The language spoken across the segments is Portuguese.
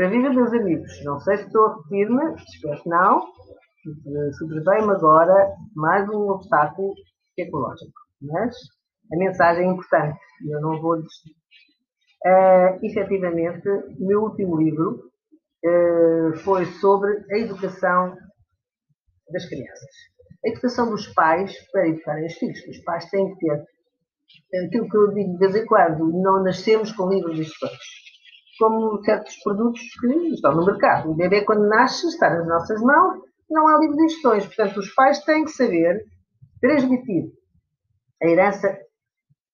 Ora, viva meus amigos, não sei se estou a repetir-me, espero que não. Sobrevei-me agora mais um obstáculo tecnológico, mas a mensagem é importante eu não vou desistir. Uh, efetivamente, meu último livro uh, foi sobre a educação das crianças. A educação dos pais para educarem os filhos. Os pais têm que ter aquilo que eu digo de vez em quando, não nascemos com livros de instruções. Como certos produtos que estão no mercado. O bebê, quando nasce, está nas nossas mãos, não há livro de instruções. Portanto, os pais têm que saber transmitir a herança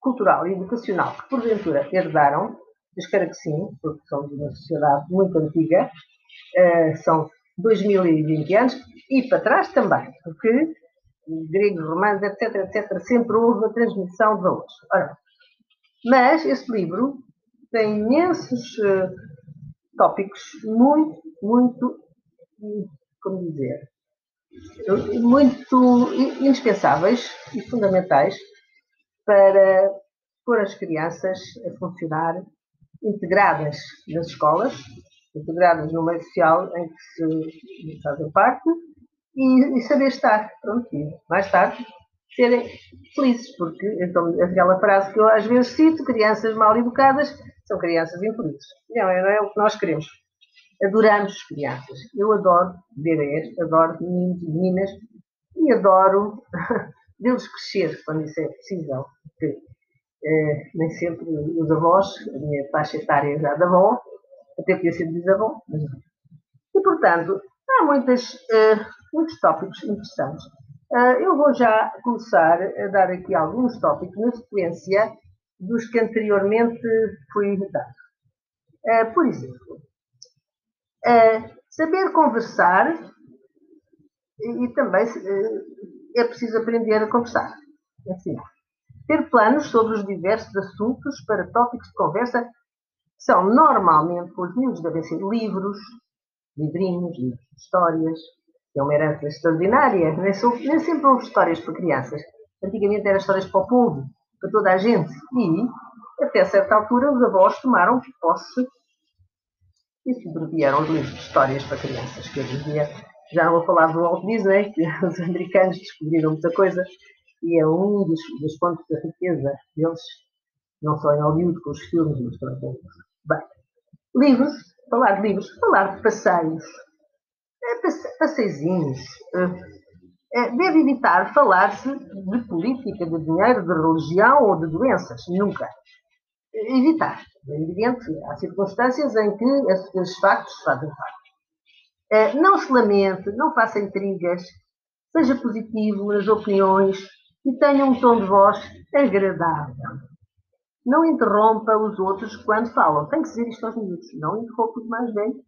cultural e educacional que porventura herdaram, espero que sim, porque somos uma sociedade muito antiga, uh, são 2020 anos, e para trás também, porque gregos, romanos, etc, etc, sempre houve a transmissão de valores. Ora, mas esse livro tem imensos uh, tópicos muito, muito, como dizer, muito indispensáveis e fundamentais para pôr as crianças a funcionar integradas nas escolas, integradas no meio social em que se fazem parte e, e saber estar. Pronto, e mais tarde serem felizes, porque então, aquela frase que eu às vezes cito, crianças mal educadas são crianças infelizes. Não, não é o que nós queremos. Adoramos as crianças. Eu adoro bebês, adoro meninos e meninas e adoro vê-los crescer quando isso é possível. Porque, eh, nem sempre os avós, a minha faixa etária já da avó, até podia ser bisavó, mas. E, portanto, há muitas, eh, muitos tópicos interessantes. Eh, eu vou já começar a dar aqui alguns tópicos na sequência dos que anteriormente fui dado. Eh, por exemplo, saber conversar e, e também é preciso aprender a conversar. Assim, ter planos sobre os diversos assuntos para tópicos de conversa são normalmente, os miúdos, devem ser livros, livrinhos, livros de histórias, é uma herança extraordinária. Nem, sou, nem sempre houve histórias para crianças. Antigamente eram histórias para o povo, para toda a gente. E, até certa altura, os avós tomaram posse e sobrevieram os livros de histórias para crianças, que hoje em dia já vou falar do Walt Disney, que os americanos descobriram muita coisa, e é um dos, dos pontos da riqueza deles, não só em Hollywood com os filmes, mas também com Bem, livros, falar de livros, falar de passeios, é, passeizinhos. É, é, deve evitar falar-se de política, de dinheiro, de religião ou de doenças. Nunca. Evitar. É evidente, há circunstâncias em que esses factos fazem parte. Eh, não se lamente, não faça intrigas, seja positivo nas opiniões e tenha um tom de voz agradável. Não interrompa os outros quando falam. Tem que dizer isto aos minutos. Não interrompa os mais velhos.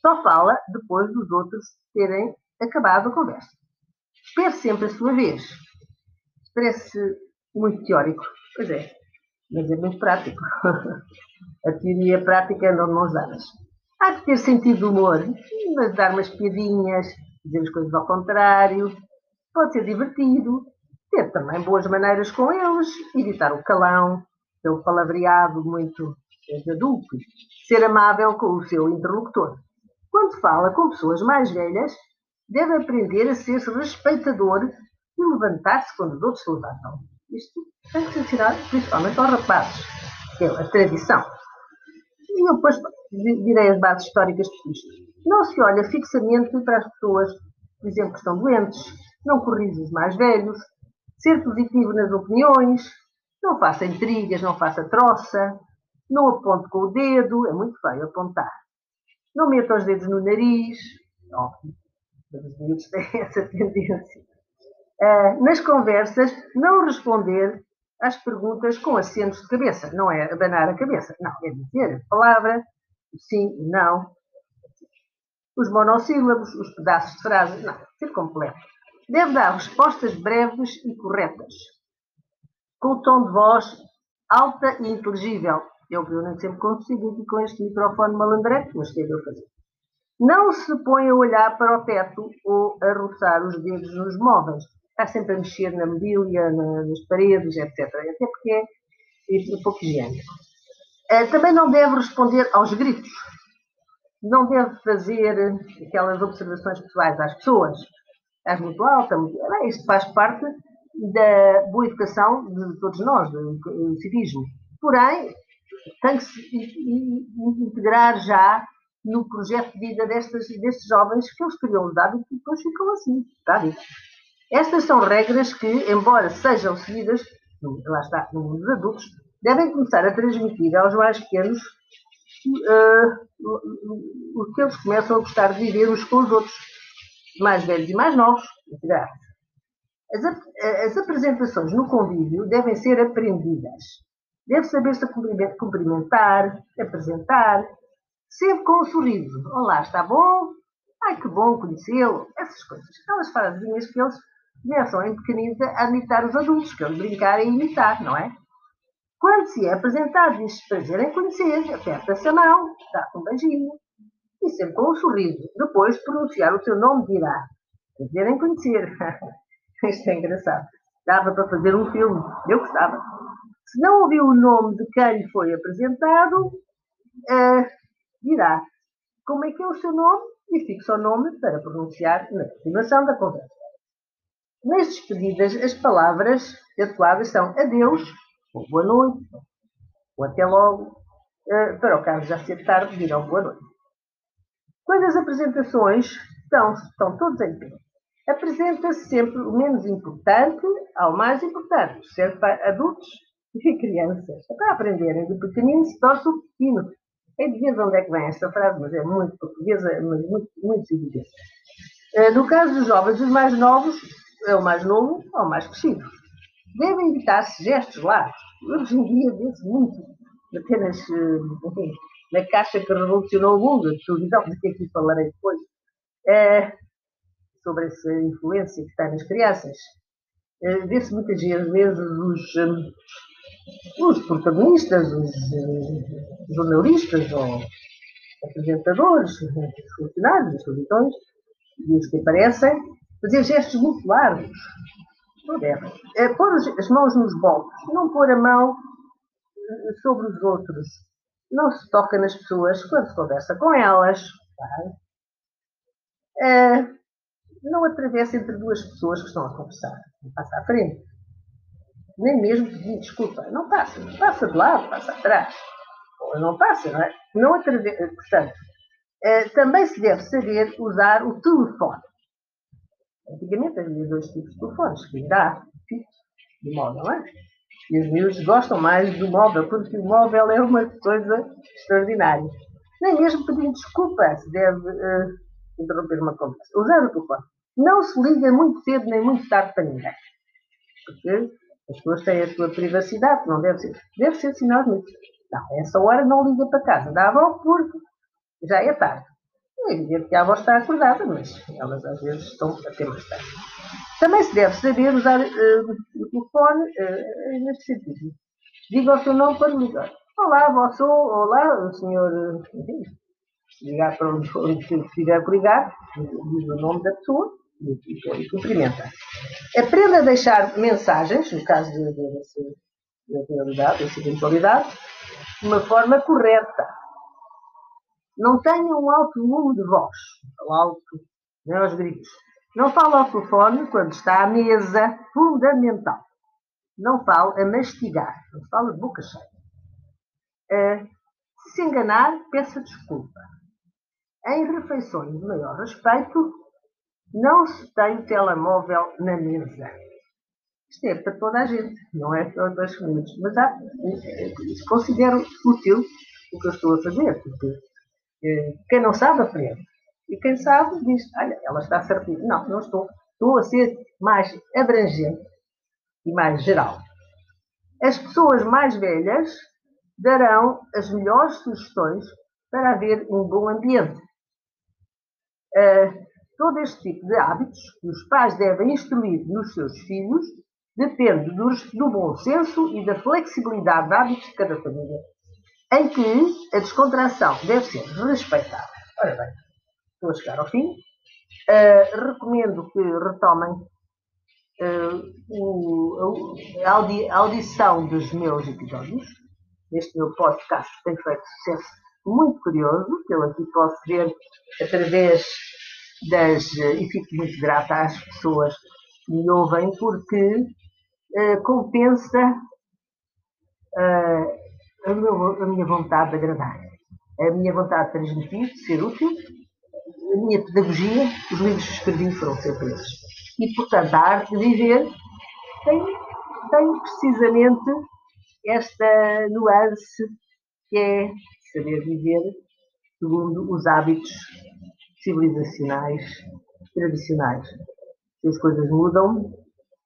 Só fala depois dos outros terem acabado a conversa. Espere sempre a sua vez. Parece muito teórico. Pois é, mas é muito prático. a teoria prática andam de mãos dadas. Há que ter sentido de humor, mas dar umas piadinhas, dizer as coisas ao contrário. Pode ser divertido, ter também boas maneiras com eles, evitar o calão, o palavreado muito adulto, ser amável com o seu interlocutor. Quando fala com pessoas mais velhas, deve aprender a ser respeitador e levantar-se quando os outros se levantam. Isto tem que ser ensinado principalmente aos rapazes, que é a tradição. E eu depois direi as bases históricas isto. Não se olha fixamente para as pessoas, por exemplo, que estão doentes, não corrige os mais velhos, ser positivo nas opiniões, não faça intrigas, não faça troça, não aponte com o dedo, é muito feio apontar. Não meta os dedos no nariz, óbvio, mas os miúdos têm essa tendência. Uh, nas conversas, não responder às perguntas com acentos de cabeça. Não é abanar a cabeça, não, é dizer a palavra, sim não. Os monossílabos, os pedaços de frase, não, ser completo. Deve dar respostas breves e corretas, com o tom de voz alta e inteligível. Eu, nem sempre consigo aqui com este microfone malandreco, mas é eu fazer. Não se põe a olhar para o teto ou a roçar os dedos nos móveis. Está sempre a mexer na mobília, nas paredes, etc. Até porque é, é pouco higiênico. Uh, também não deve responder aos gritos. Não deve fazer aquelas observações pessoais às pessoas. És muito alta, muito... Isto faz parte da boa educação de todos nós, do civismo. Porém, tem que se integrar já no projeto de vida destes, destes jovens que eles os hábitos e depois ficam assim, está. Estas são regras que, embora sejam seguidas, lá está, no mundo dos adultos, devem começar a transmitir aos mais pequenos uh, o que eles começam a gostar de viver uns com os outros, mais velhos e mais novos, as, as apresentações no convívio devem ser aprendidas. Deve saber-se cumprimentar, apresentar, sempre com um sorriso. Olá, está bom? Ai, que bom conhecê-lo. Essas coisas. Aquelas frasinhas que eles começam em pequeninos a imitar os adultos, que eles brincarem e imitar, não é? Quando se é apresentado, diz prazer em conhecer, aperta-se a mão, dá-se um beijinho. E sempre com um sorriso. Depois pronunciar o seu nome dirá prazer em conhecer. Isto é engraçado. Dava para fazer um filme. Eu gostava. Se não ouviu o nome de quem lhe foi apresentado, uh, dirá como é que é o seu nome e fixa o nome para pronunciar na continuação da conversa. Nas despedidas, as palavras adequadas são adeus, ou boa noite, ou até logo, uh, para o caso já ser tarde, dirão boa noite. Quando as apresentações estão, estão todos em pé, apresenta-se sempre o menos importante ao mais importante, certo para adultos e crianças. Para aprenderem do pequenino se torce o pequeno. É de onde é que vem esta frase, mas é muito portuguesa, mas muito, muito evidente. Eh, no caso dos jovens, os mais novos, é o mais novo ou o mais crescido. Devem evitar-se gestos largos. Hoje em dia vê-se muito, apenas eh, enfim, na caixa que revolucionou o mundo, a televisão, de que aqui falarei depois. É, sobre essa influência que está nas crianças. Uh, Vê-se muitas vezes os, os protagonistas, os jornalistas ou apresentadores, os funcionários, os televisões, e os que aparecem, fazer gestos muito largos. Não. É, pôr as mãos nos bolsos, não pôr a mão sobre os outros. Não se toca nas pessoas quando se conversa com elas. Tá? É, não atravessa entre duas pessoas que estão a conversar. Não passa à frente. Nem mesmo pedir desculpa. Não passa. Passa de lado, passa atrás. Não passa, não é? Não. Portanto, eh, também se deve saber usar o telefone. Antigamente havia dois tipos de telefones, que dá, fixo e móvel, não é? E os miúdos gostam mais do móvel, porque o móvel é uma coisa extraordinária. Nem mesmo pedindo desculpa se deve uh, interromper uma conversa. Usar o telefone. Não se liga muito cedo nem muito tarde para ninguém. Porque as pessoas têm a sua privacidade, não deve ser. Deve ser sinal nisso. Não, essa hora não liga para casa. Dá a avó porque já é tarde. É evidente que a avó está acordada, mas elas às vezes estão até mais tarde. Também se deve saber usar uh, o telefone uh, neste sentido. Diga o seu nome para ligar. Olá, avó, sou. Olá, o senhor. Ligar para onde, onde tiver por ligar, diz o nome da pessoa e, cumprimenta. Aprenda a deixar mensagens, no caso da eventualidade, dessa eventualidade, de uma forma correta. Não tenha um alto volume de voz, alto, nem aos gritos. Não fale ao telefone quando está à mesa, fundamental. Não fale a mastigar, não fale de boca cheia. Se se enganar, peça desculpa. Em refeições de maior respeito, não se tem telemóvel na mesa. Isto é para toda a gente, não é para as famílias. Mas há, considero útil o que eu estou a fazer, porque eh, quem não sabe aprende. E quem sabe diz, olha, ela está certinha. Não, não estou. Estou a ser mais abrangente e mais geral. As pessoas mais velhas darão as melhores sugestões para haver um bom ambiente. Uh, Todo este tipo de hábitos que os pais devem instruir nos seus filhos depende do, do bom senso e da flexibilidade de hábitos de cada família, em que a descontração deve ser respeitada. Ora bem, estou a chegar ao fim. Uh, recomendo que retomem uh, o, a, audi, a audição dos meus episódios neste meu podcast tem feito sucesso muito curioso, que eu aqui posso ver através das. e fico muito grata às pessoas que me ouvem, porque uh, compensa uh, a, meu, a minha vontade de agradar, a minha vontade de transmitir, de ser útil, a minha pedagogia, os livros que escrevi foram sempre esses. E, portanto, a arte de viver tem, tem precisamente esta nuance que é saber viver segundo os hábitos civilizacionais tradicionais. Se as coisas mudam,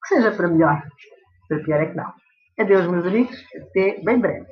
que seja para melhor. Para pior é que não. Adeus, meus amigos. Até bem breve.